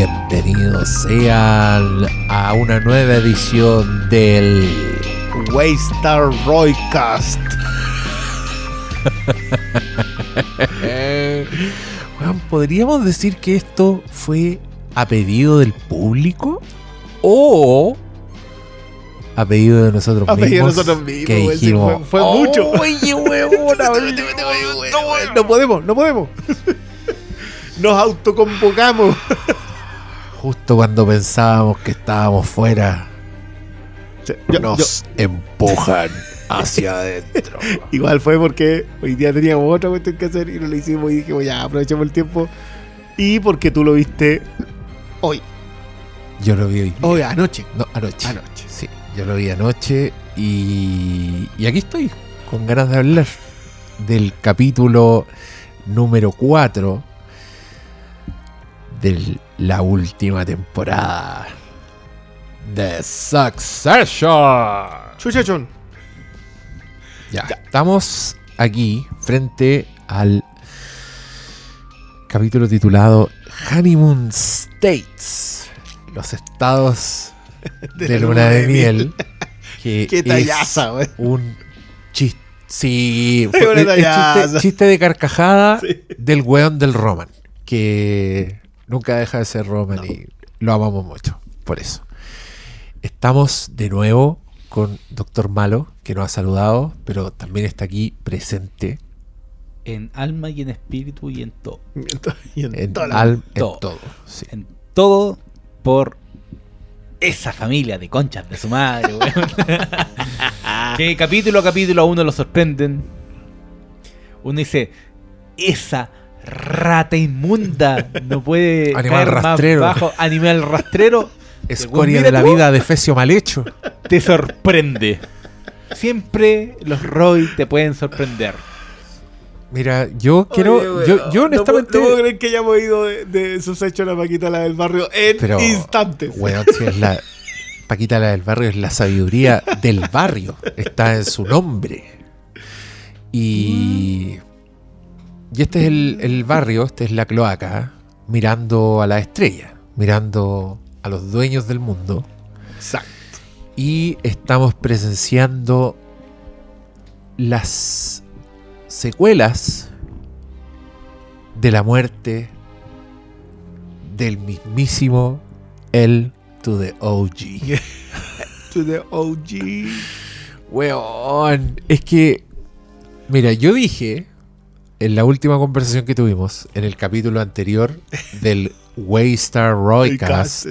Bienvenidos sean a una nueva edición del Waystar Roycast. Bueno, ¿Podríamos decir que esto fue a pedido del público? ¿O a pedido de nosotros A mismos? pedido de nosotros mismos, Que sí, dijimos, fue- mucho". Oye, no podemos, no podemos. Nos autoconvocamos. Justo cuando pensábamos que estábamos fuera, Yo- nos empujan hacia adentro. igual fue porque hoy día teníamos otra cuestión que hacer y no lo hicimos y dijimos ya, aprovechemos el tiempo. Y porque tú lo viste hoy. Yo lo vi hoy. Hoy, anoche. No, anoche. Anoche. Sí, yo lo vi anoche y, y aquí estoy, con ganas de hablar del capítulo número 4 de la última temporada de Succession. Chuchachón. Ya, estamos aquí frente al capítulo titulado Honeymoon States, los estados de, luna de miel. Que Qué tallaza, güey. un chiste. Sí, Es chiste, chiste de carcajada Sí. del weón del Roman. Que nunca deja de ser Roman y lo amamos mucho. Por eso. Estamos de nuevo con Doctor Malo, que nos ha saludado, pero también está aquí presente En alma y en espíritu y en todo. Y en al- en todo. todo. sí. En todo por esa familia de conchas de su madre, weón. que capítulo a capítulo a uno lo sorprenden. Uno dice, esa rata inmunda no puede Animal caer rastrero. más bajo. Animal rastrero. Escoria de la tú, vida de Fecio mal hecho. Te sorprende. Siempre los Roy te pueden sorprender. Mira, yo quiero. Oye, yo, yo no honestamente. puedo- No, puedo creer que hayamos ido de, de sus hechos a la Paquita, la del barrio, en Pero, instantes. Weón, si es la. Paquita la del barrio es la sabiduría del barrio. Está en su nombre. Y. Y este es el, el barrio, este es la cloaca, mirando a la estrella, mirando a los dueños del mundo. Exacto. Y estamos presenciando las secuelas de la muerte del mismísimo El to the OG. To the OG. Weón, es que, mira, yo dije en la última conversación que tuvimos, en el capítulo anterior del Waystar Roycast,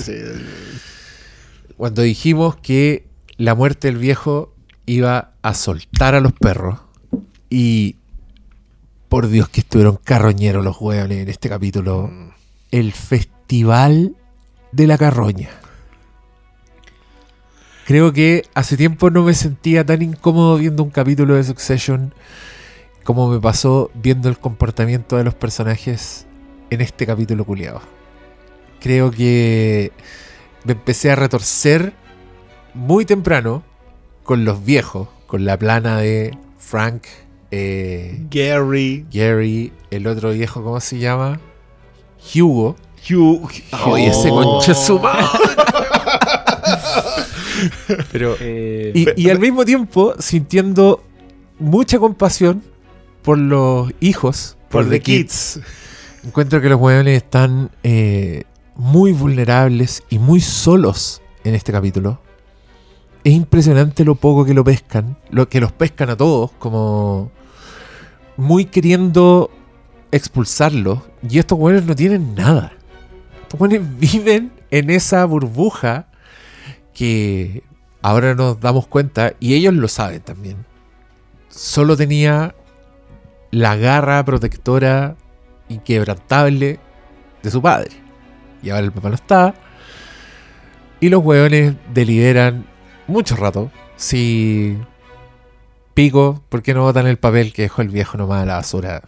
cuando dijimos que la muerte del viejo iba a soltar a los perros y por Dios que estuvieron carroñeros los hueones en este capítulo el festival de la carroña. Creo que hace tiempo no me sentía tan incómodo viendo un capítulo de Succession como me pasó viendo el comportamiento de los personajes en este capítulo culiado creo que me empecé a retorcer muy temprano con los viejos, con la plana de Frank, eh, Gary, Gary, el otro viejo, ¿cómo se llama? Hugo. Hugh. Oye, ese Oh. concha su madre. Pero, Eh, y, y al mismo tiempo sintiendo mucha compasión por los hijos, por, Por The the Kids. Encuentro que los hueones están eh, muy vulnerables y muy solos en este capítulo. Es impresionante lo poco que lo pescan, lo que los pescan a todos, como muy queriendo expulsarlos. Y estos hueones no tienen nada. Estos hueones viven en esa burbuja que ahora nos damos cuenta, y ellos lo saben también. Solo tenía la garra protectora inquebrantable de su padre. Y ahora el papá no está. Y los hueones deliberan mucho rato si pico, ¿por qué no botan el papel que dejó el viejo nomás a la basura?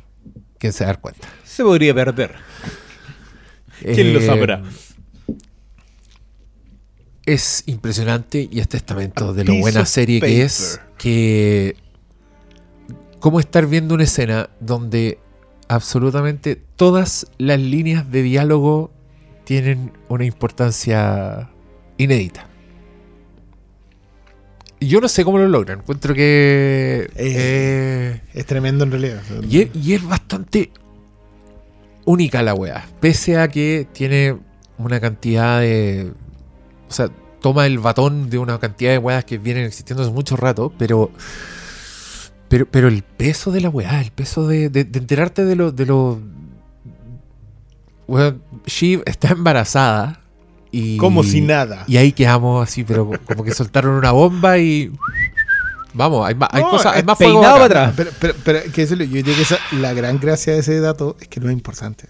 ¿Quién se da cuenta? se podría perder. ¿Quién lo Eh, sabrá? Es impresionante y es testamento A de lo buena serie que es que cómo estar viendo una escena donde absolutamente todas las líneas de diálogo tienen una importancia inédita. Yo no sé cómo lo logran. Encuentro que. eh, Es tremendo en realidad. y, es, y es bastante única la weá. Pese a que tiene una cantidad de. O sea, toma el batón de una cantidad de weas que vienen existiendo hace mucho rato, pero. Pero, pero el peso de la weá, el peso de, de- de enterarte de lo. De lo weón, Shiv está embarazada. Y, Como si nada. Y ahí quedamos así, pero como que soltaron una bomba y. Vamos, hay más, hay No, cosas, hay es más fuego para atrás. Pero, pero, pero hay que decirlo, yo diría que esa- la gran gracia de ese dato es que no es importante.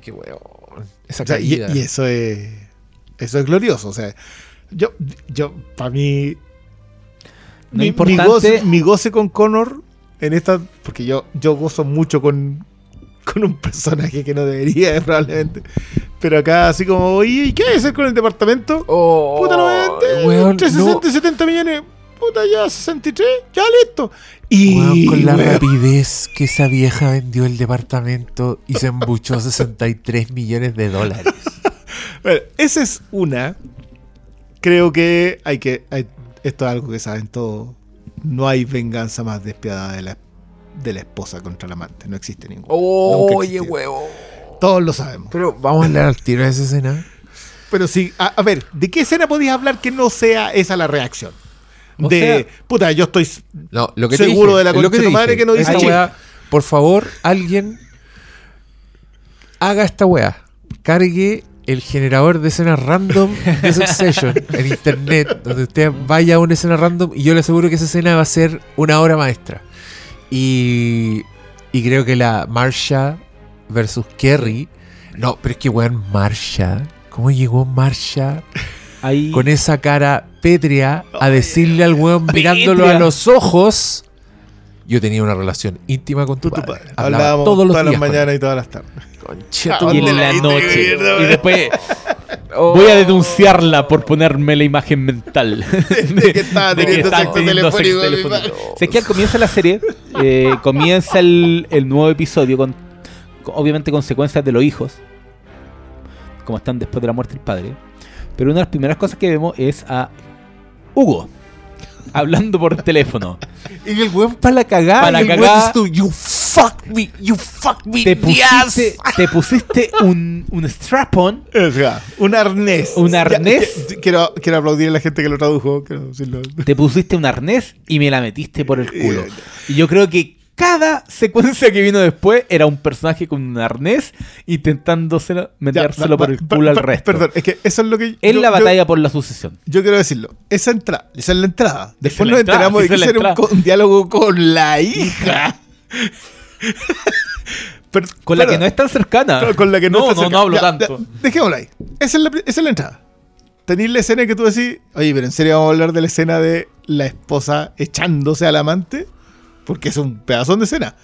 Qué weón. Esa O sea, y, y eso es eso es glorioso. O sea, yo, yo para mí, No mi, mi importante- goce, mi goce con Connor en esta, porque yo, yo gozo mucho con, con un personaje que no debería probablemente. Pero acá así como, oye, ¿y qué hay que hacer con el departamento? Oh, Puta, lo vende, weón, entre no. 60 y 70 millones. Puta, ya 63, ya listo. Y Weón, con la weón, rapidez que esa vieja vendió el departamento y se embuchó 63 millones de dólares. Bueno, esa es una. Creo que hay que. hay- esto es algo que saben todos. No hay venganza más despiadada de la, de la esposa contra el amante. No existe ninguna. Nunca Oye, huevo. Todos lo sabemos. Pero vamos a hablar al tiro de esa escena. Pero sí, a, a ver, ¿de qué escena podías hablar que no sea esa la reacción? O de, sea- puta, yo estoy. No, lo que Seguro dije, de la lo concha de te tu madre dije. que no dice weá, por favor, alguien haga esta weá. Cargue el generador de escenas random de Succession en internet, donde usted vaya a una escena random y yo le aseguro que esa escena va a ser una obra maestra. Y, y creo que la Marsha versus Kerry. No, pero es que weón, Marsha. ¿Cómo llegó Marsha Ahí, con esa cara pétrea a decirle al weón mirándolo a los ojos. Yo tenía una relación íntima con tu Tu padre. padre. Hablaba Hablábamos todos los todas días las mañanas y todas las tardes. Concha Ah, y en ¿dónde la noche. mierda, Y después Oh. voy a denunciarla por ponerme la imagen mental. De que estaba de que teniendo sexo telefónico telefónico. O sea, es que al comienzo de la serie, eh, comienza el, el nuevo episodio con, con- obviamente consecuencias de los hijos, como están después de la muerte del padre. Pero una de las primeras cosas que vemos es a Hugo hablando por teléfono. Y el weón para la cagada. Pa' la cagada. Fuck me, you fuck me, Te pusiste, ass". te pusiste un, un strap-on O sea, un arnés. ¿Un Ya, arnés? quiero, quiero aplaudir a la gente que lo tradujo. Quiero decirlo. te pusiste un arnés y me la metiste por el culo. Eh, Y yo creo que cada secuencia que vino después era un personaje con un arnés intentándoselo Ya, metérselo va- por el va- culo al resto. Perdón, es que eso es lo que. en yo- la yo- batalla por la sucesión. Yo, quiero decirlo. Esa entrada, esa es la entrada. Después nos entrada, enteramos de que es era un diálogo con la hija. Pero- Con la que no es tan cercana. con- con la que no no, no, no hablo Ya, tanto. ya, dejémosla ahí. Esa es la, esa es la entrada. Tenéis la escena que tú decís, oye, pero en serio vamos a hablar de la escena de la esposa echándose al amante, porque es un pedazón de escena.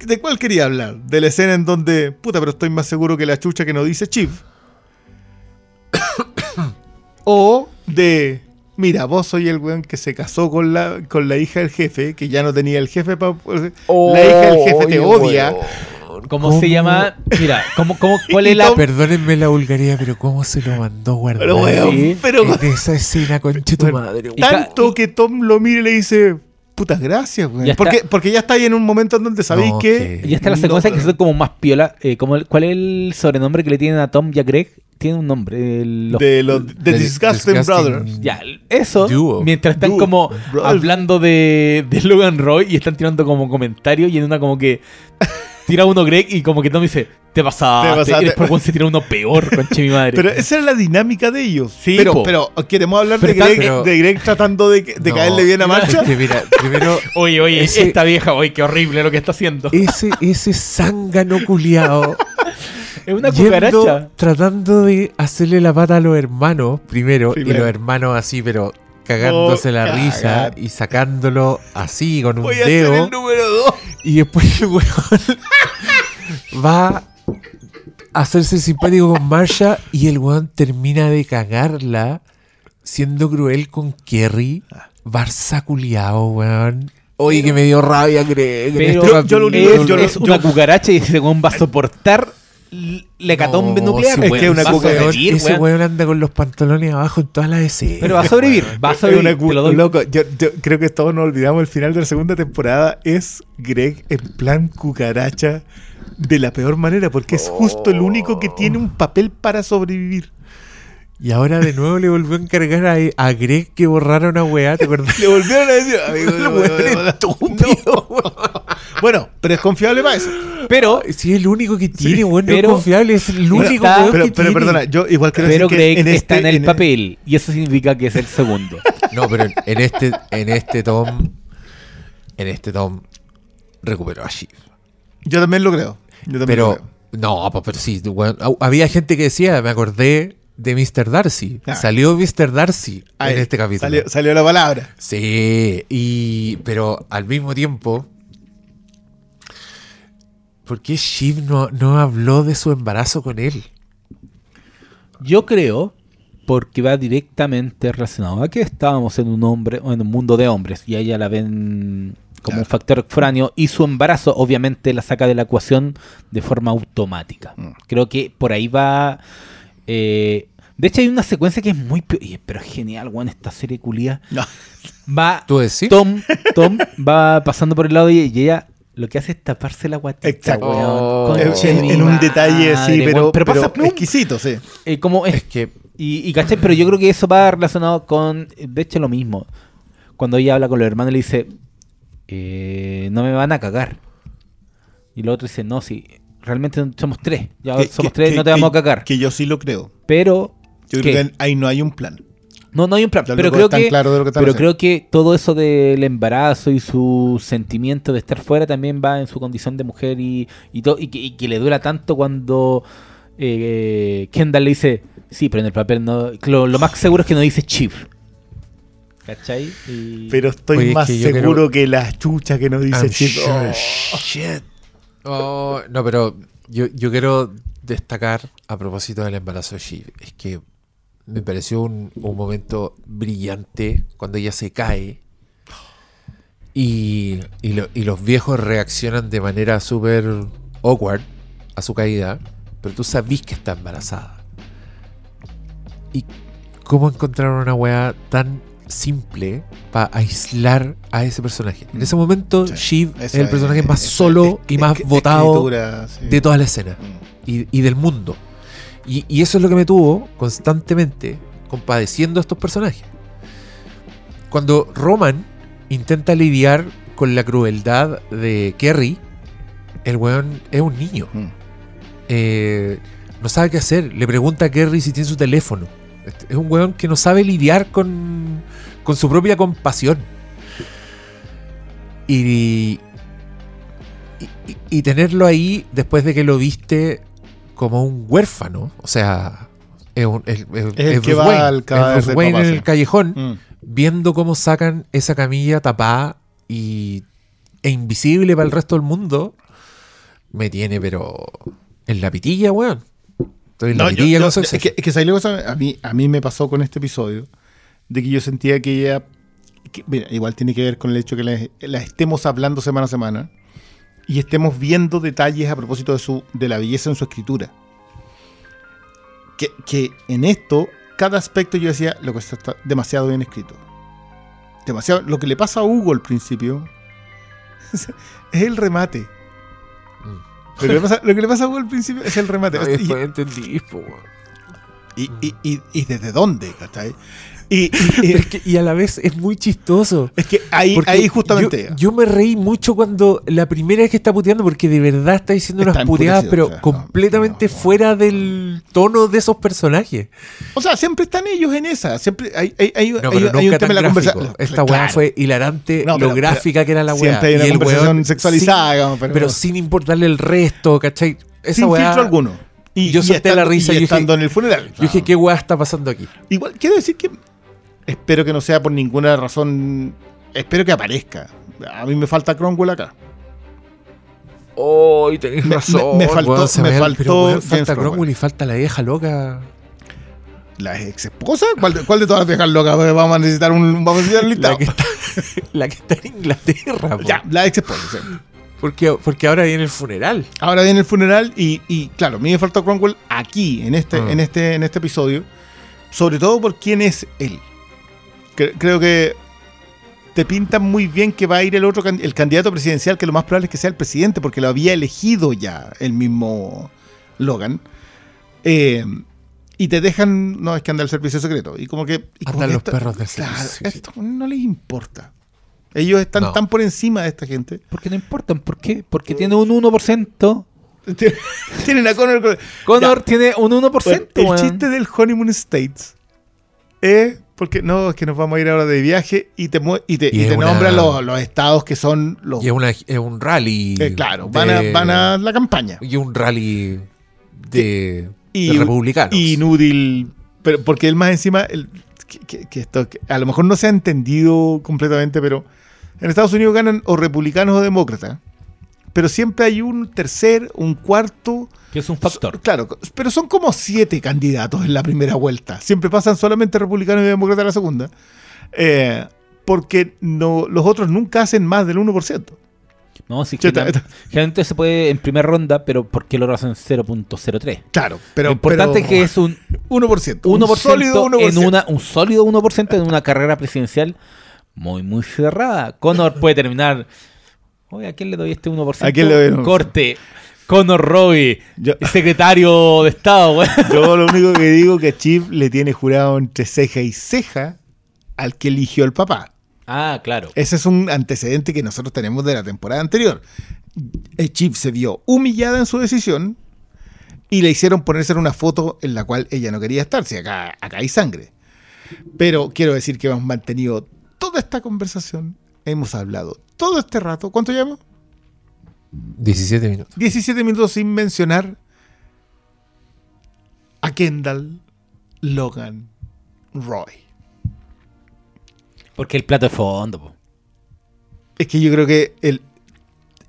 ¿De cuál quería hablar? De la escena en donde, puta, pero estoy más seguro que la chucha que no dice Chief. o de, mira, vos soy el weón que se casó con la, con la hija del jefe, que ya no tenía el jefe para... la hija del jefe te odia. weón. ¿Cómo, se llama? Mira, ¿cómo, cómo, ¿cuál es la. Perdónenme la vulgaridad, pero ¿cómo se lo mandó guardar? Pero, weón, Sí. pero en esa escena, conche tu Bueno, madre. weón. Y tanto que Tom lo mire y le dice, putas gracias. Ya está. Porque, porque ya está ahí en un momento en donde sabéis No, que... que- Y hasta las No, secuencias que son como más piola. eh, como el- ¿Cuál es el sobrenombre que le tienen a Tom y a Greg? Tiene un nombre. el- los- de los de Disgusting, Disgusting- Brothers. Ya, eso. Duo. Mientras están Duo. como hablando de, de Logan Roy y están tirando como comentarios y en una como que tira uno Greg y como que Tom dice, te pasaste. Te pasaste. Y después se tira uno peor, conche mi madre. Pero esa era la dinámica de ellos. Sí, pero, po. pero queremos hablar Pero de, Greg, pero- de Greg tratando de, de No, caerle bien a Marcha. es que mira, primero, oye, oye, ese- esta vieja, oye, qué horrible lo que está haciendo. ese, ese zángano culiao Es una yendo, cucaracha. tratando de hacerle la pata a los hermanos primero, Primero. y los hermanos así, pero cagándose Oh, la risa y sacándolo así con un Voy a hacer dedo. el número 2. Y después el weón va a hacerse simpático con Marsha y el weón termina de cagarla siendo cruel con Kerry. Barça culiao, weón. Oye, que me dio rabia, Greg. en Pero este yo- yo lo único- es, yo lo- es una yo- cucaracha y ese weón va a soportar la hecatombe No, nuclear. Es que una cuca- sobrevivir, ese weón. anda con los pantalones abajo en todas las escenas. Pero va a sobrevivir, va a sobrevivir. una lo loco, yo, yo creo que todos nos olvidamos el final de la segunda temporada es Greg en plan cucaracha de la peor manera porque es justo el único que tiene un papel para sobrevivir. Y ahora de nuevo le volvió a encargar a, a Greg que borrara una weá, ¿te acuerdas? Le volvieron a decir, amigo, El weón estúpido, Bueno, pero es confiable para eso. Pero, Si es el único que tiene, weón, no es pero- confiable, es el único está- weón Pero, que pero tiene. perdona, yo igual quiero pero decir Greg que en está este- en el en- papel. Y eso significa que es el segundo. No, pero en, en este, en este Tom, en este Tom recuperó a Shiv. Yo también lo creo. Yo también lo Pero, creo. no, pues, pero sí, weón, había gente que decía, me acordé de Mr. Darcy. Ah. Salió Mr. Darcy Ahí, en este capítulo. Salió, salió la palabra. Sí, y pero al mismo tiempo, ¿por qué Shiv no, no habló de su embarazo con él? Yo creo, porque va directamente relacionado a que estábamos en un hombre, o en un mundo de hombres, y a ella la ven como Claro. un factor extraño, y su embarazo obviamente la saca de la ecuación de forma automática. Mm. Creo que por ahí va. eh, de hecho, hay una secuencia que es muy. oye, Pero es genial, weón, esta serie culia. No. Va. ¿Tú decís? Tom, Tom va pasando por el lado y, y ella lo que hace es taparse la guatita. Exacto. Oh. En, un detalle madre, pero, weón. pero, pero pasa exquisito, sí. Eh, como es Es que y, y ¿cachai? Pero yo creo que eso va relacionado con, de hecho, lo mismo. Cuando ella habla con los hermanos, le dice, eh, no me van a cagar. Y el otro dice, no, si realmente somos tres. Ya Que- somos que- tres, que- no te vamos a cagar. Que yo sí lo creo. Pero, Yo creo que ahí no hay un plan. no, no hay un plan. Los Pero creo que, claros de lo que están pero haciendo. creo que todo eso del embarazo y su sentimiento de estar fuera también va en su condición de mujer y, y, to- y, que, y que le dura tanto cuando eh, Kendall le dice, sí, pero en el papel no... Lo, lo más seguro es que no dice chip. ¿Cachai? Y- Pero estoy Oye, es más que seguro creo- que la chucha que nos dice I'm Chip. sure Oh. shit. Oh, no, pero yo, yo quiero destacar a propósito del embarazo de Shiv. Es que me pareció un, un momento brillante cuando ella se cae y, y, lo- y los viejos reaccionan de manera súper awkward a su caída, pero tú sabís que está embarazada. ¿Y cómo encontraron una weá tan simple para aislar a ese personaje? En ese momento, Sí, Shiv es el personaje más solo y más votado sí. de toda la escena Mm. y, y del mundo. Y, y eso es lo que me tuvo constantemente compadeciendo a estos personajes. Cuando Roman intenta lidiar con la crueldad de Kerry, el weón es un niño. Mm. Eh, no sabe qué hacer. Le pregunta a Kerry si tiene su teléfono. Este- Es un weón que no sabe lidiar con, con su propia compasión. Y- y tenerlo ahí después de que lo viste como un huérfano. O sea, es, un- es- es- el es que Bruce va Wayne. al Es Bruce Wayne en el callejón Mm. viendo cómo sacan esa camilla tapada y, e invisible para el resto del mundo, me tiene, pero en la pitilla, weón. Estoy en la No, yo- pitilla yo- con es que, es que ¿sabes la cosa? A mí, a mí me pasó con este episodio de que yo sentía que ella. que, mira, igual tiene que ver con el hecho que la, la estemos hablando semana a semana y estemos viendo detalles a propósito de, su, de la belleza en su escritura. Que, que en esto, cada aspecto yo decía, lo que está, está demasiado bien escrito. Demasiado. Lo que le pasa a Hugo al principio es el remate. Lo que, le pasa, lo que le pasa a Hugo al principio es el remate. No, Y- entendí, y, y, y desde dónde, ¿cachai? Y, y- y- Pero es que- y a la vez es muy chistoso. es que ahí, ahí justamente. Yo, yo me reí mucho cuando la primera vez que está puteando, porque de verdad está diciendo Está unas puteadas, pero o sea, no, completamente no, no. fuera del tono de esos personajes. o sea, siempre están ellos en esa. Siempre hay, hay, hay, hay- un tema en la conversación. Esta weá Claro. fue hilarante, pero- lo gráfica que era la weá. Siempre hay una Y conversación weón sexualizada, sin- digamos, pero, pero sin importarle el resto, ¿cachai? Esa sin weá- filtro alguno. Y yo solté la estando- risa y y dije- estando en el funeral. Yo dije, ¿qué weá está pasando aquí? Igual, quiero decir que espero que no sea por ninguna razón. Espero que aparezca. A mí me falta Cromwell acá. Oh, tenéis Me- razón. me- me faltó- me faltó pero, falta Cromwell. Cromwell y falta la vieja loca. ¿La ex esposa? ¿Cuál, de- cuál de todas las viejas locas? Vamos a necesitar un. Vamos a necesitar un listado. La que está, la que está en Inglaterra. po. Ya, la ex esposa. sí. Porque, porque ahora viene el funeral. Ahora viene el funeral y, y, claro, a mí me faltó Cromwell aquí, en este, Ah. en este, en este episodio. Sobre todo por quién es él. Cre- creo que te pintan muy bien que va a ir el otro can- el candidato presidencial, que lo más probable es que sea el presidente, porque lo había elegido ya el mismo Logan. Eh, y te dejan, no, es que anda el servicio secreto. Y como que. y como que los esto- perros del Claro, servicio esto no les importa. Ellos están No. tan por encima de esta gente. Porque no importan. ¿Por qué? Porque tiene un 1%. Tienen a Connor. con- Connor Ya. tiene un 1%. Bueno, el chiste del Honeymoon States es porque no, es que nos vamos a ir ahora de viaje y te, y te, Y te una- nombra los, los estados que son los. Y es, una, es un rally. eh, claro, van, a, van a la campaña. Y un rally de, Y- de republicanos. Inútil. Pero porque él más encima. el- que, que- que esto que a lo mejor no se ha entendido completamente, pero en Estados Unidos ganan o republicanos o demócratas. Pero siempre hay un tercer, un cuarto. Que es un factor. Claro, pero son como siete candidatos en la primera vuelta. Siempre pasan solamente republicanos y demócratas en la segunda. Eh, porque no, los otros nunca hacen más del 1%. No, sí, está- generalmente, se puede en primera ronda, pero ¿por qué lo hacen 0.03? Claro, pero. lo importante pero es que es un 1%. 1%, un sólido 1%. en una un sólido 1% en una carrera presidencial muy muy cerrada. Connor puede terminar Oye, ¿a quién le doy este 1%? ¿A quién le doy el 1%? Corte. Connor Roy, Yo, secretario de Estado, güey. yo lo único que digo que Chip le tiene jurado entre ceja y ceja al que eligió el papá. Ah, claro. Ese es un antecedente que nosotros tenemos de la temporada anterior. El Chip se vio humillada en su decisión y le hicieron ponerse en una foto en la cual ella no quería estar. Si acá, acá hay sangre. Pero quiero decir que hemos mantenido toda esta conversación. Hemos hablado todo este rato. ¿Cuánto llevamos? 17 minutos. 17 minutos sin mencionar a Kendall, Logan, Roy. Porque el plato de fondo, po. Es que yo creo que el,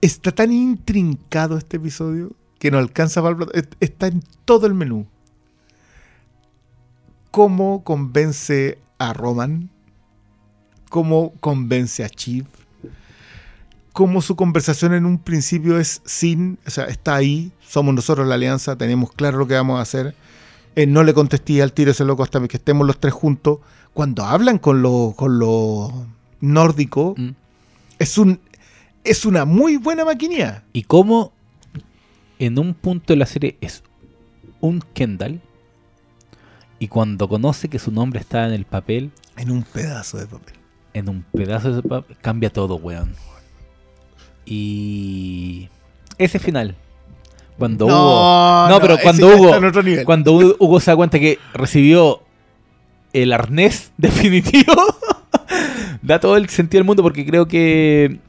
está tan intrincado este episodio que no alcanza para el plato. Es- Está en todo el menú. ¿Cómo convence a Roman? ¿Cómo convence a Chief? ¿Cómo su conversación en un principio es sin, o sea, está ahí, somos nosotros la alianza, tenemos claro lo que vamos a hacer. Eh, no le contesté al tiro ese loco hasta que estemos los tres juntos. Cuando hablan con los con los nórdicos, Mm. es un es una muy buena maquinía. Y cómo en un punto de la serie es un Kendall y cuando conoce que su nombre está en el papel, En un pedazo de papel. En un pedazo de papel, cambia todo, weón. Y ese final, cuando Hugo, no, pero cuando Hugo- cuando Hugo se da cuenta que recibió el arnés definitivo, da todo el sentido del mundo porque creo que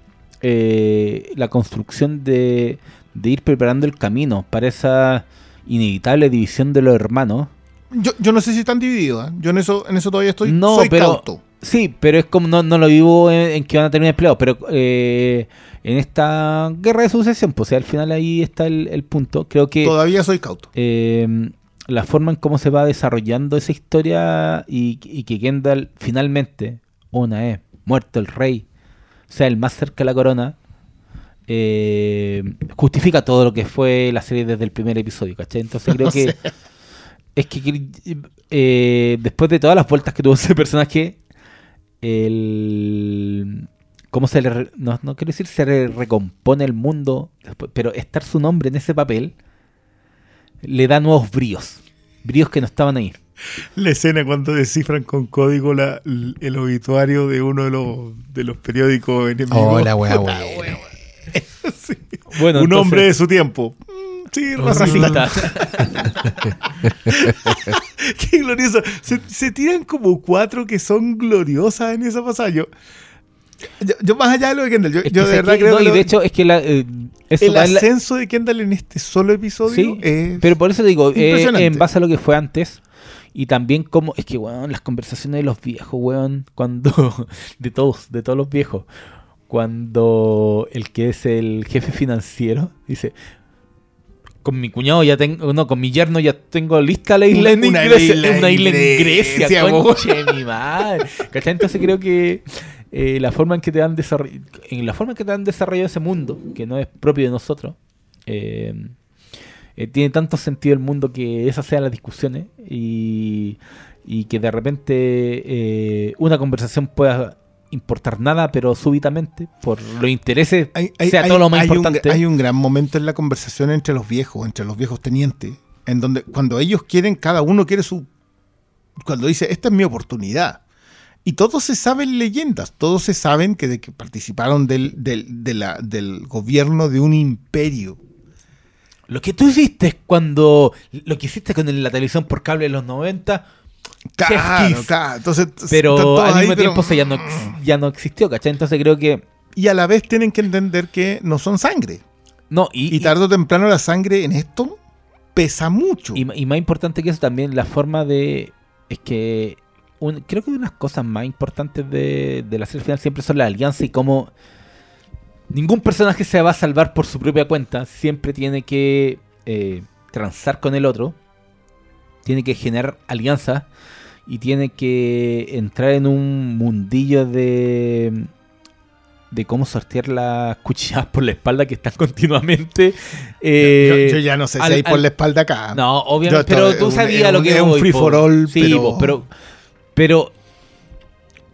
eh, la construcción de, de ir preparando el camino para esa inevitable división de los hermanos. yo, yo no sé si están divididos. ¿eh? Yo en eso, en eso todavía estoy No, soy pero- cauto. Sí, pero es como no, no lo vivo en, en que van a terminar peleados, pero eh, en esta guerra de sucesión, pues o sea, al final ahí está el, el punto. Creo que Todavía soy cauto. eh, la forma en cómo se va desarrollando esa historia y, y que Kendall finalmente, una vez muerto el rey, sea el más cerca de la corona, eh, justifica todo lo que fue la serie desde el primer episodio, ¿cachai? Entonces creo que es que eh, después de todas las vueltas que tuvo ese personaje, el cómo se le no, no quiero decir se le recompone el mundo, después, pero estar su nombre en ese papel le da nuevos bríos, bríos que no estaban ahí. La escena cuando descifran con código la- el obituario de uno de los, de los periódicos enemigos. Oh, la wea, Puta, wea. wea. Sí. Bueno, Un entonces- hombre de su tiempo. Sí, racista. Qué glorioso. Se, se tiran como cuatro que son gloriosas en esa pasada. Yo, más allá de lo de Kendall, yo, Es que yo de verdad que- creo no, que y lo- de hecho es que la, eh, el la- ascenso de Kendall en este solo episodio Sí, es... pero por eso digo, eh, en base a lo que fue antes, y también como, es que, weón, las conversaciones de los viejos, weón, cuando, de todos, de todos los viejos, cuando el que es el jefe financiero dice, con mi cuñado ya tengo, no, con mi yerno ya tengo lista la isla en Una Grecia, isla una isla en Grecia, Grecia, conche mi madre. ¿Cachai? Entonces creo que eh, la forma en que te han desarrollado, en la forma en que te han desarrollado ese mundo, que no es propio de nosotros, eh, eh, tiene tanto sentido el mundo que esas sean las discusiones y, y que de repente una conversación pueda importar nada, pero súbitamente, por los intereses, Hay, hay- sea hay- todo lo más hay un- importante. hay un gran momento en la conversación entre los viejos, entre los viejos tenientes, en donde cuando ellos quieren, cada uno quiere su... Cuando dice, esta es mi oportunidad. Y todos se saben leyendas, todos se saben que, de que participaron del, del, de la- del gobierno de un imperio. Lo que tú hiciste cuando. Lo que hiciste con la televisión por cable de los 90. Claro. Entonces, Pero al ahí, mismo pero- tiempo eso ya no, ex- ya no existió, ¿cachai? Entonces creo que. Y a la vez tienen que entender que no son sangre. No, y, Y tarde o temprano la sangre en esto pesa mucho. y, y más importante que eso también, la forma de. Es que. un- creo que una de las cosas más importantes de, de la serie final siempre son las alianzas y cómo. Ningún personaje se va a salvar por su propia cuenta. Siempre tiene que eh, transar con el otro. Tiene que generar alianzas. Y tiene que entrar en un mundillo de. De cómo sortear las cuchilladas por la espalda que están continuamente. eh, yo, yo ya no sé al- si hay por al- la espalda acá. no, obviamente, pero tú un- sabías lo que es un free for all, Sí, pero- pero, pero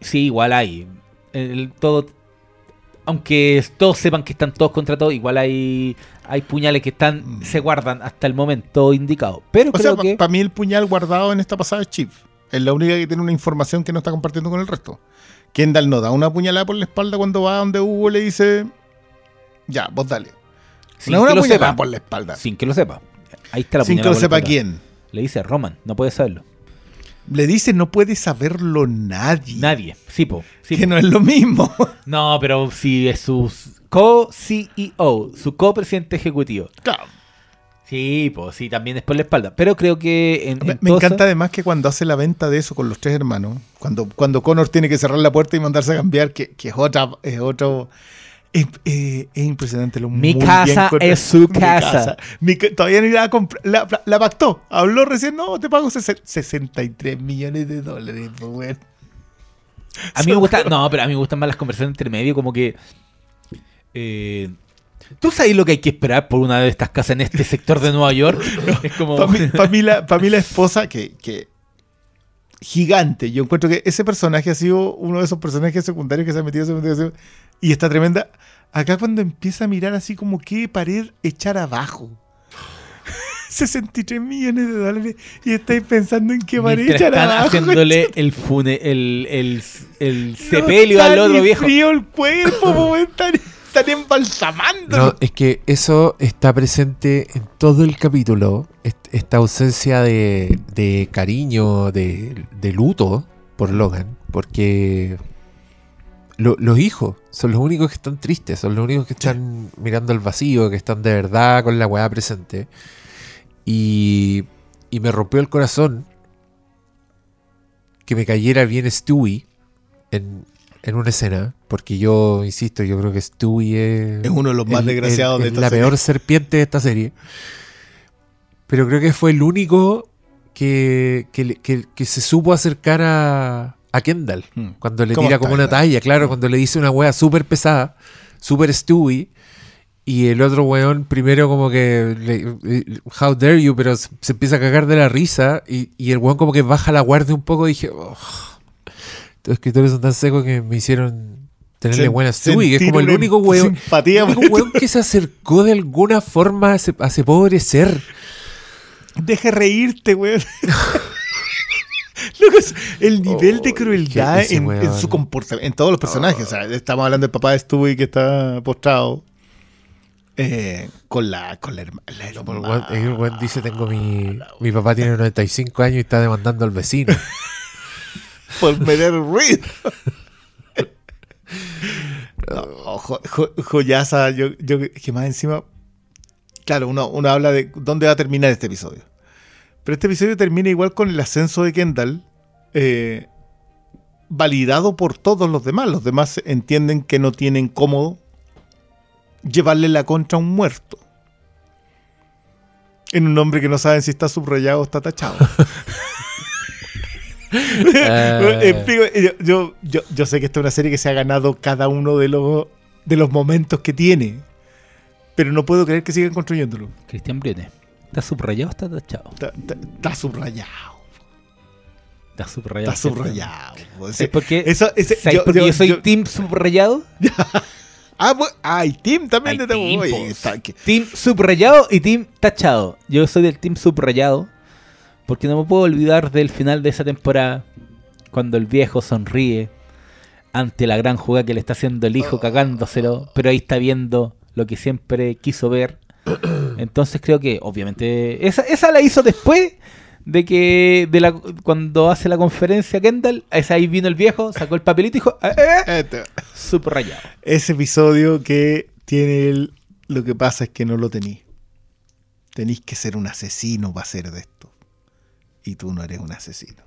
sí, igual hay. El- todo, aunque todos sepan que están todos contra todos, igual hay hay puñales que están Mm. se guardan hasta el momento indicado. Pero O sea, creo que para mí el puñal guardado en esta pasada es Chip. Es la única que tiene una información que no está compartiendo con el resto. Kendall no da una puñalada por la espalda cuando va donde Hugo le dice, ya, vos dale. sin no que una lo sepa, por la espalda. sin que lo sepa. Ahí está la Sin que lo sepa quién. Le dice Roman, no puede saberlo. Le dice, no puede saberlo nadie. Nadie. Sí, po. Sí, que po. no es lo mismo. No, pero si es su co-CEO, su co-presidente ejecutivo. Claro. Sí, pues sí, también es por la espalda. Pero creo que en, Me, en me todo encanta además que cuando hace la venta de eso con los tres hermanos, cuando, cuando Connor tiene que cerrar la puerta y mandarse a cambiar, que, que es otra, es otro. Es, eh, es impresionante lo Mi muy casa bien es su Mi casa. Mi todavía no iba a comprar. La, la- la pactó. Habló recién, no, te pago sesen- 63 millones de dólares, pues. A mí me gusta, no, pero a mí me gustan más las conversaciones entre medio, como que. eh, ¿Tú sabes lo que hay que esperar por una de estas casas en este sector de Nueva York? es como. La, la esposa, que, que gigante. Yo encuentro que ese personaje ha sido uno de esos personajes secundarios que se ha metido, se y está tremenda. Acá cuando empieza a mirar así como qué pared echar abajo. 63 millones de dólares y estáis pensando en qué pared echar están abajo. haciéndole el fune, el, el, sepelio al otro viejo. frío el cuerpo, po, están, están embalsamando. No, es que eso está presente en todo el capítulo. est- Esta ausencia de, de cariño, de, de luto por Logan. Porque lo- los hijos son los únicos que están tristes, son los únicos que están mirando al vacío, que están de verdad con la weá presente. Y, y me rompió el corazón que me cayera bien Stewie en, en una escena. Porque yo, insisto, yo creo que Stewie es, Es uno de los más el- desgraciados el- de esta la serie. peor serpiente de esta serie. Pero creo que fue el único que, que- que se supo acercar a, a Kendall. Hmm. Cuando le ¿Cómo tira como una talla, claro, cuando le dice una wea súper pesada, súper Stewie. Y el otro weón primero como que, le- how dare you, pero se, se empieza a cagar de la risa y, y el weón como que baja la guardia un poco y dije, "Oh, estos escritores son tan secos que me hicieron tenerle Sen- buena Stewie, que es como el único weón, simpatía el único weón que se acercó de alguna forma a ese, a ese pobre ser. Deje reírte, weón. Loco, es el nivel de Oh, crueldad en, su comportamiento, en todos los personajes. O sea, estamos hablando del papá de Stewie que está postrado. eh, con la, con la, herma- hermana. el weón dice, tengo mi... Mi papá tiene 95 años y está demandando al vecino. por meter ruido. No, jo- jo- joyaza, yo, yo que más encima, claro, uno, uno habla de dónde va a terminar este episodio. Pero este episodio termina igual con el ascenso de Kendall, eh, validado por todos los demás. Los demás entienden que no tienen cómodo llevarle la contra a un muerto. En un nombre que no saben si está subrayado o está tachado. En fin, yo, yo, yo, yo sé que esta es una serie que se ha ganado cada uno de los, de los momentos que tiene. Pero no puedo creer que sigan construyéndolo. Cristian Briones. ¿Está subrayado o está tachado? Está, está- está subrayado. Está subrayado. Está subrayado. Pues, ¿Sabes por qué? Eso, ese- ¿Sabes yo- soy yo- team subrayado? Ah, bu- ah, y Tim también Hay te tengo. team, pues. Team subrayado y team tachado. Yo soy del team subrayado porque no me puedo olvidar del final de esa temporada cuando el viejo sonríe ante la gran jugada que le está haciendo el hijo cagándoselo, pero ahí está viendo lo que siempre quiso ver. Entonces creo que obviamente esa, esa la hizo después de que de la, cuando hace la conferencia Kendall, esa ahí vino el viejo, sacó el papelito y dijo, "Eh, eh, Este- subrayado. Ese episodio que tiene el. Lo que pasa es que no lo tenís. Tenís que ser un asesino para hacer de esto. Y tú no eres un asesino.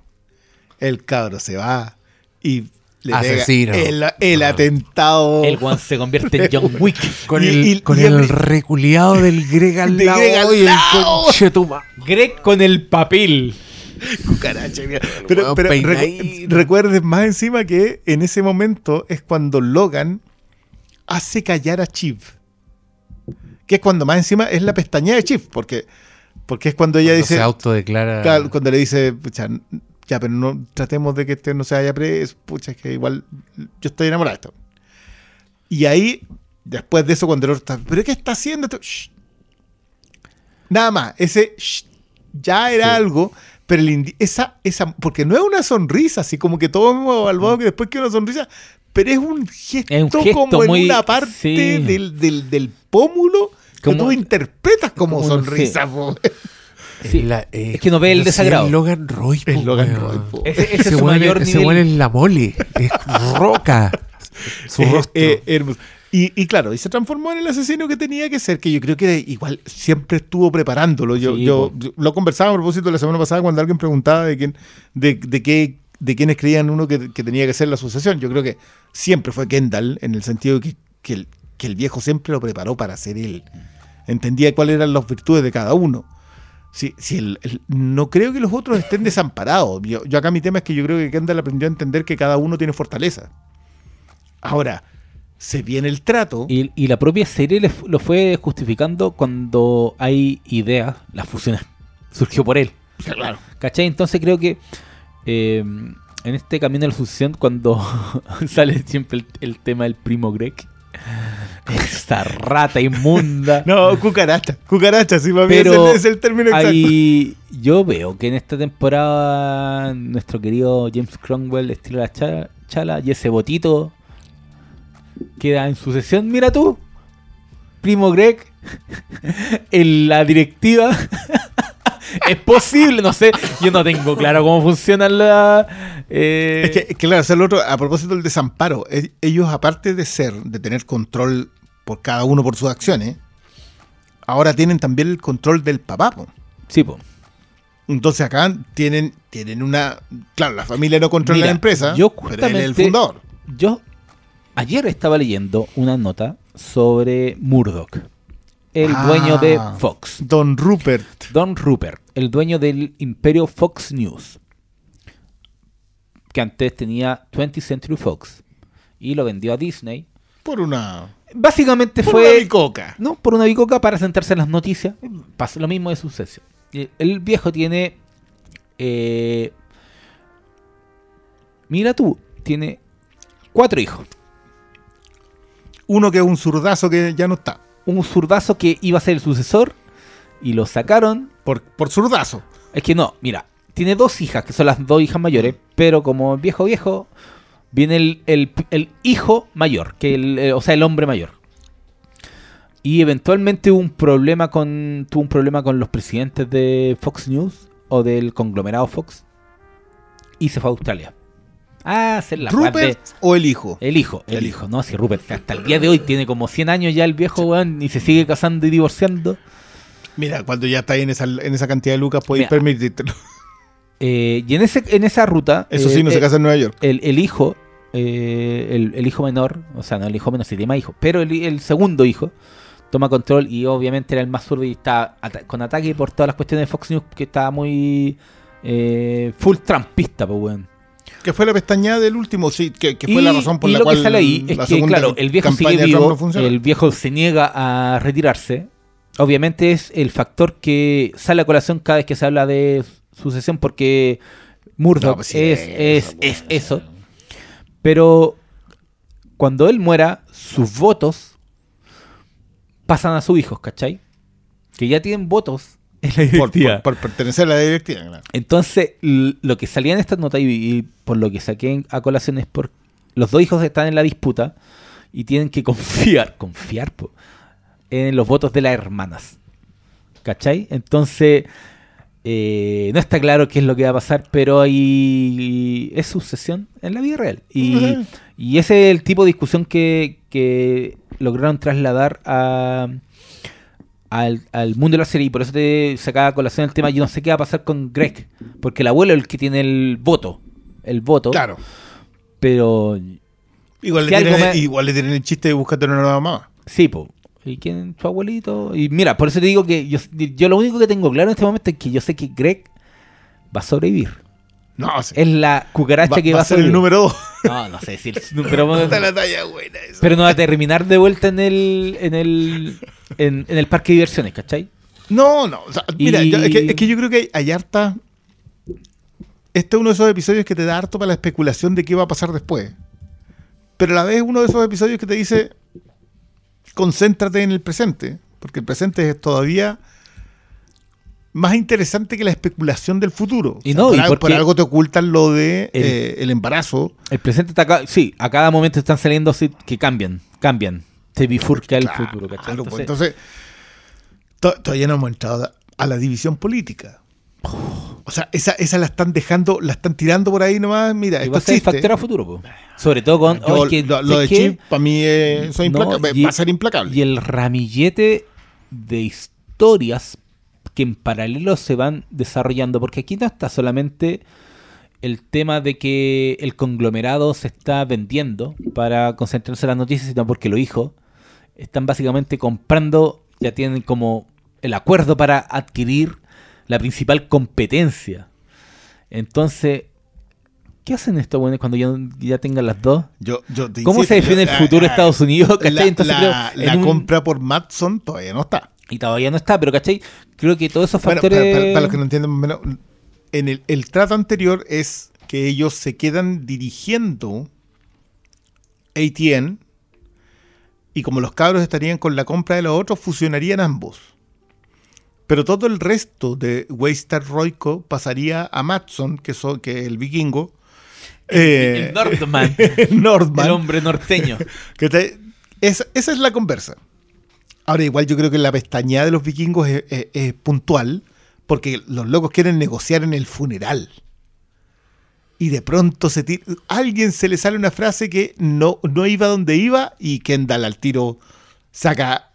El cabro se va y le Asesino. el, el Ah. atentado. El one se convierte en John Wick. Con Y- el, y- con y el el- reculeado del Greg al De lado Greg al y el lado. conchetuma. Greg con el papel. Cucaracha, mira. Pero, pero recu- recuerden más encima que en ese momento es cuando Logan hace callar a Chief. Que es cuando más encima es la pestaña de Chief. Porque, porque es cuando ella Cuando dice. se autodeclara. Cuando le dice, pucha, ya, pero no tratemos de que este no se vaya preso, pucha, es que igual yo estoy enamorado de esto. Y ahí, después de eso, cuando el otro está, ¿pero qué está haciendo? esto? Shh. Nada más, ese shh, ya era Sí. algo, pero el esa, esa, porque no es una sonrisa, así como que todos hemos evaluado que después que una sonrisa, pero es un gesto, Es un gesto como muy- en una parte sí. del, del, del pómulo que Como- tú interpretas como, como, sonrisa. Sí, La- eh, es que no ve el desagrado. Es Logan Roy. po, Es Logan. Roy. Ese, ese es su Ese mayor ese nivel. es la mole. Es roca. Su Eh, rostro. eh, hermoso. Y, y claro, y se transformó en el asesino que tenía que ser, que yo creo que igual siempre estuvo preparándolo. Yo, Sí, yo, lo conversaba a propósito la semana pasada cuando alguien preguntaba de quién, de, de qué, de quiénes creían uno que, que tenía que ser la sucesión. Yo creo que siempre fue Kendall, en el sentido que, que el, que el viejo siempre lo preparó para ser él. Entendía cuáles eran las virtudes de cada uno. Si, si el- el- no creo que los otros estén desamparados. Yo, yo acá mi tema es que yo creo que Kendall aprendió a entender que cada uno tiene fortaleza. Ahora, se viene el trato. Y, y la propia serie le lo fue justificando cuando hay ideas, la fusión surgió por él. Claro. ¿Cachai? Entonces creo que eh, en este camino de la sucesión, cuando sale siempre el, el tema del primo Greg, esa rata inmunda. No, cucaracha. Cucaracha, sí, mí Pero es el, es el término exacto. Ahí yo veo que en esta temporada nuestro querido James Cromwell estilo la cha- chala y ese botito queda en sucesión. Mira tú, primo Greg, en la directiva. Es posible, no sé, yo no tengo claro cómo funciona la... eh, Es que, es claro, hacer lo otro, a propósito del desamparo, ellos aparte de ser, de tener control por cada uno por sus acciones, ahora tienen también el control del papá. po. Sí, po. Entonces acá tienen, tienen una... Claro, la familia no controla Mira, la empresa, yo pero él es el fundador. Yo ayer estaba leyendo una nota sobre Murdoch, el Ah. dueño de Fox. Don Rupert. Don Rupert, el dueño del imperio Fox News, que antes tenía 20th Century Fox y lo vendió a Disney. Por una... Básicamente Por una fue bicoca. no por una bicoca para sentarse en las noticias. Pasa lo mismo de suceso. El, el viejo tiene eh, mira tú, tiene cuatro hijos. Uno que es un zurdazo que ya no está. Un zurdazo que iba a ser el sucesor y lo sacaron Por, por zurdazo. Es que no, mira, tiene dos hijas, que son las dos hijas mayores, pero como viejo viejo, viene el, el- el hijo mayor, que el, eh, o sea, el hombre mayor. Y eventualmente hubo un problema con. Tuvo un problema con los presidentes de Fox News o del conglomerado Fox. Y se fue a Australia. Ah, hacer la de- ¿Rupert o el hijo? El hijo, el, El hijo, no, si Rupert, hasta el día de hoy tiene como 100 años ya el viejo, weón, y se sigue casando y divorciando. Mira, cuando ya está ahí en esa, en esa cantidad de lucas, podéis permitírtelo. Eh, y en, ese, en esa ruta. Eso eh, sí, no se eh, casa en Nueva York. el, el hijo, eh, el, el hijo menor, o sea, no el hijo menor, se llama hijo, pero el, el segundo hijo toma control y obviamente era el más zurdo y está con ataque por todas las cuestiones de Fox News que estaba muy full trampista, pues, weón. Que fue la pestañada del último, sí, que, que fue Y- la razón por y la lo cual que sale ahí es que, claro, el viejo sigue vivo, no el viejo se niega a retirarse. Obviamente es el factor que sale a colación cada vez que se habla de sucesión, porque Murdoch No, pues sí, es, es, es eso. Pero cuando él muera, sus votos pasan a sus hijos, ¿cachai? Que ya tienen votos la por, directiva. por- por pertenecer a la directiva. claro. Entonces, lo que salía en estas notas y, y por lo que saqué a colación es por los dos hijos están en la disputa y tienen que confiar, confiar po, en los votos de las hermanas. ¿Cachai? Entonces, eh, no está claro qué es lo que va a pasar, pero hay es sucesión en la vida real. Y, y ese es el tipo de discusión que, que lograron trasladar a, al, al mundo de la serie. Y por eso te sacaba a colación el tema. Yo no sé qué va a pasar con Greg. Porque el abuelo es el que tiene el voto. El voto. Claro. Pero Igual, Si le tienen, me- igual le tienen el chiste de búscate una nueva mamá. sí, po. ¿Y quién? Tu abuelito. Y mira, por eso te digo que yo, yo lo único que tengo claro en este momento es que yo sé que Greg va a sobrevivir. No, sí. Es la cucaracha va, que va va, a ser el número 2. No, no sé si el pero, Está la talla buena esa. pero no va a terminar de vuelta en el en el en, en el parque de diversiones, ¿cachai? No, no. o sea, mira, Y- yo- es, que, es que yo creo que hay, hay harta. Este es uno de esos episodios que te da harto para la especulación de qué va a pasar después. Pero a la vez es uno de esos episodios que te dice: concéntrate en el presente. Porque el presente es todavía más interesante que la especulación del futuro. Y no, por, y algo, por algo te ocultan lo de El- eh, el embarazo. El presente está acá, sí, a cada momento están saliendo así que cambian, cambian. Se bifurca el futuro, ¿cachai? pues, Entonces, Entonces, to- todavía no hemos entrado a la división política. O sea, esa, esa la están dejando, la están tirando por ahí nomás. Mira, esto va a ser factor a futuro, po. Sobre todo con. Yo- oh, es que, lo, lo ¿sabes de? Chip, para mí, eh, No, y- va a ser implacable. Y el ramillete de historias que en paralelo se van desarrollando, porque aquí no está solamente el tema de que el conglomerado se está vendiendo para concentrarse en las noticias, sino porque los hijos están básicamente comprando, ya tienen como el acuerdo para adquirir la principal competencia. Entonces, ¿qué hacen estos buenos cuando ya, ya tengan las dos? Yo, yo te ¿Cómo insisto, se define el futuro de Estados Unidos? La, Entonces la- creo, la en un- compra por Matson todavía no está. Y todavía no está, pero ¿cachai? Creo que todos esos Bueno, factores... para, para- para los que no entienden más o menos, en el, el trato anterior es que ellos se quedan dirigiendo ATN y como los cabros estarían con la compra de los otros, fusionarían ambos. Pero todo el resto de Waystar Royco pasaría a Matson, que, son, que es el vikingo. eh, el Nordman, Nordman. el hombre norteño. Que te- esa es la conversa. Ahora, igual yo creo que la pestañada de los vikingos es, puntual, porque los locos quieren negociar en el funeral. Y de pronto se tira- alguien se le sale una frase que no, no iba donde iba y Kendall al tiro saca.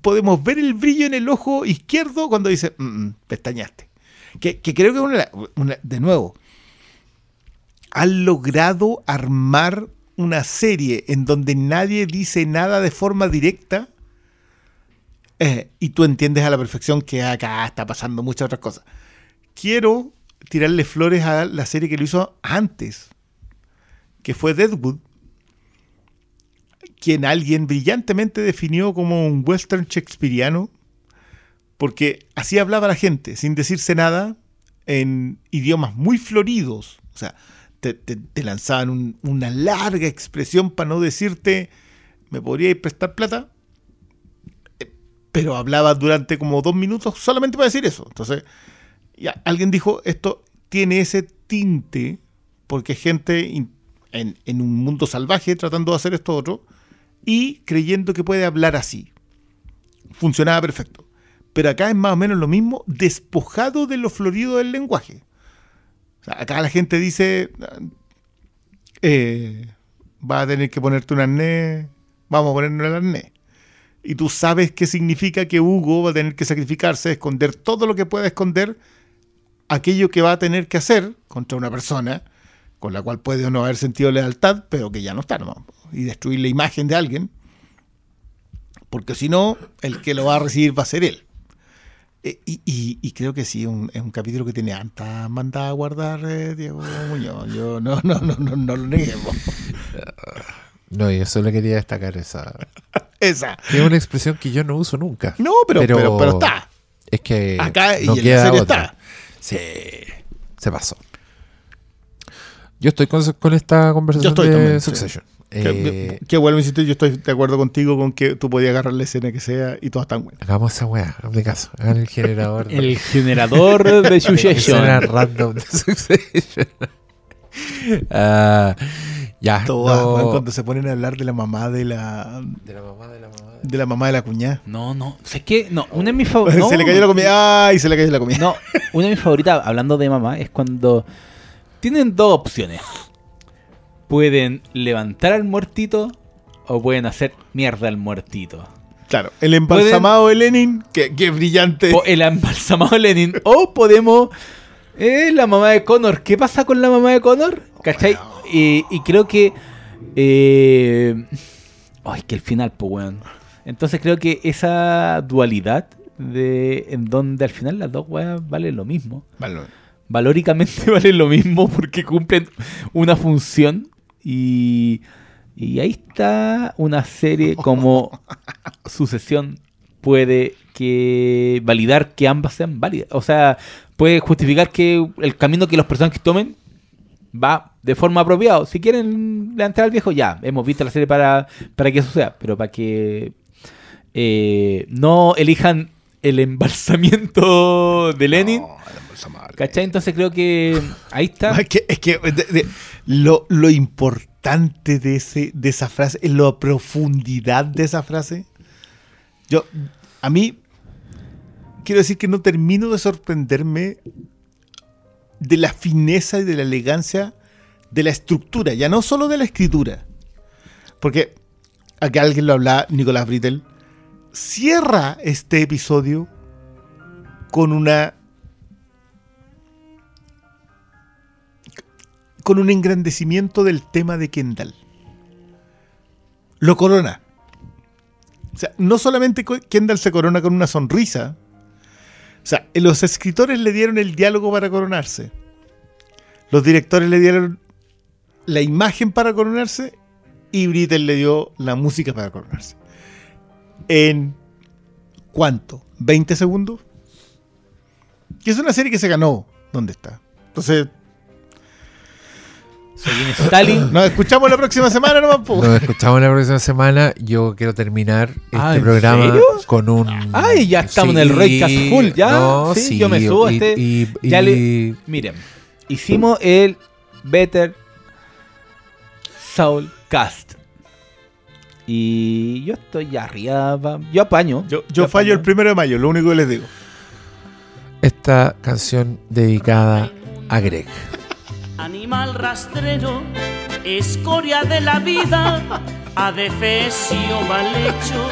Podemos ver el brillo en el ojo izquierdo cuando dice, "Mm, mm, pestañaste. Que, creo que una- de nuevo, han logrado armar una serie en donde nadie dice nada de forma directa eh, y tú entiendes a la perfección que acá está pasando muchas otras cosas. Quiero tirarle flores a la serie que lo hizo antes, que fue Deadwood, quien alguien brillantemente definió como un western shakespeariano, porque así hablaba la gente, sin decirse nada, en idiomas muy floridos. O sea, te, lanzaban un- una larga expresión para no decirte, ¿me podríais prestar plata? Pero hablaba durante como dos minutos solamente para decir eso. Entonces, ya, alguien dijo, esto tiene ese tinte, porque gente en, un mundo salvaje tratando de hacer esto otro, y creyendo que puede hablar así. Funcionaba perfecto. Pero acá es más o menos lo mismo, despojado de lo florido del lenguaje. O sea, acá la gente dice, eh, vas a tener que ponerte un arnés, vamos a ponernos el arnés. Y tú sabes qué significa que Hugo va a tener que sacrificarse, esconder todo lo que pueda esconder, aquello que va a tener que hacer contra una persona con la cual puede o no haber sentido lealtad, pero que ya no está nomás. Y destruir la imagen de alguien, porque si no, el que lo va a recibir va a ser él. Eh, y, y- y creo que sí, un- es un capítulo que tiene harta mandada a guardar eh, Diego Muñoz. Yo no, no, no, no, no lo neguemos. No, yo solo quería destacar esa. Esa. que es una expresión que yo no uso nunca. No, pero, Pero- pero, pero está. Es que. Acá y no en la queda serie otra. está. Sí, se pasó. Yo estoy con, con esta conversación Yo estoy de también, sí. Succession. Qué, Eh, qué bueno, me hiciste. Yo estoy de acuerdo contigo con que tú podías agarrar la escena que sea y todas están buenas. hagamos esa weá, hazme caso. Hagan el generador. de- El generador de escena Succession. random de Succession. Ah, ya. Todas, no- man, cuando se ponen a hablar de la mamá de la De la mamá de la mamá. de la mamá de la cuñada. No, no. sé que no, una de mis favoritas. se le cayó la comida. ¡Ay! Se le cayó la comida. No, una de mis favoritas, hablando de mamá, es cuando tienen dos opciones. Pueden levantar al muertito o pueden hacer mierda al muertito. Claro, el embalsamado de Lenin, que, que brillante. O el embalsamado Lenin. O podemos. Eh, la mamá de Connor. ¿Qué pasa con la mamá de Connor? ¿Cachai? Y, y creo que. eh, ay, que el final, pues, weón. Entonces creo que esa dualidad de en donde al final las dos weas valen lo mismo. Vale. valóricamente valen lo mismo porque cumplen una función y, y ahí está una serie como sucesión puede que validar que ambas sean válidas. O sea, puede justificar que el camino que los personajes tomen va de forma apropiada. Si quieren levantar al viejo, ya, hemos visto la serie para, para que eso sea, pero para que eh, no elijan el embalsamiento de Lenin. No, el ¿Cachai? Entonces creo que ahí No, está. es que, es que de- de- lo, lo importante de, ese, de esa frase, es la profundidad de esa frase. Yo, a mí, quiero decir que no termino de sorprenderme de la fineza y de la elegancia de la estructura, ya no solo de la escritura. Porque acá alguien lo habla, Nicolás Brittel, cierra este episodio con una con un engrandecimiento del tema de Kendall. Lo corona. O sea, no solamente Kendall se corona con una sonrisa. O sea, los escritores le dieron el diálogo para coronarse. Los directores le dieron la imagen para coronarse. Y Brittel le dio la música para coronarse. En ¿cuánto? ¿20 segundos? Y es una serie que se ganó. ¿Dónde está? Entonces, Soy un Stalin. nos escuchamos la próxima semana po. Nos escuchamos la próxima semana. Yo quiero terminar este Ah, ¿en programa serio? con un. Ay, ya estamos en el Raycast full, ya. Sí, yo me subo a este- y- ya y- Miren, hicimos el Better Soul Cast. Y yo estoy arriba. Yo apaño. Yo, yo fallo el primero de mayo, lo único que les digo. esta canción dedicada a Greg. Animal rastrero, escoria de la vida, adefesio mal hecho,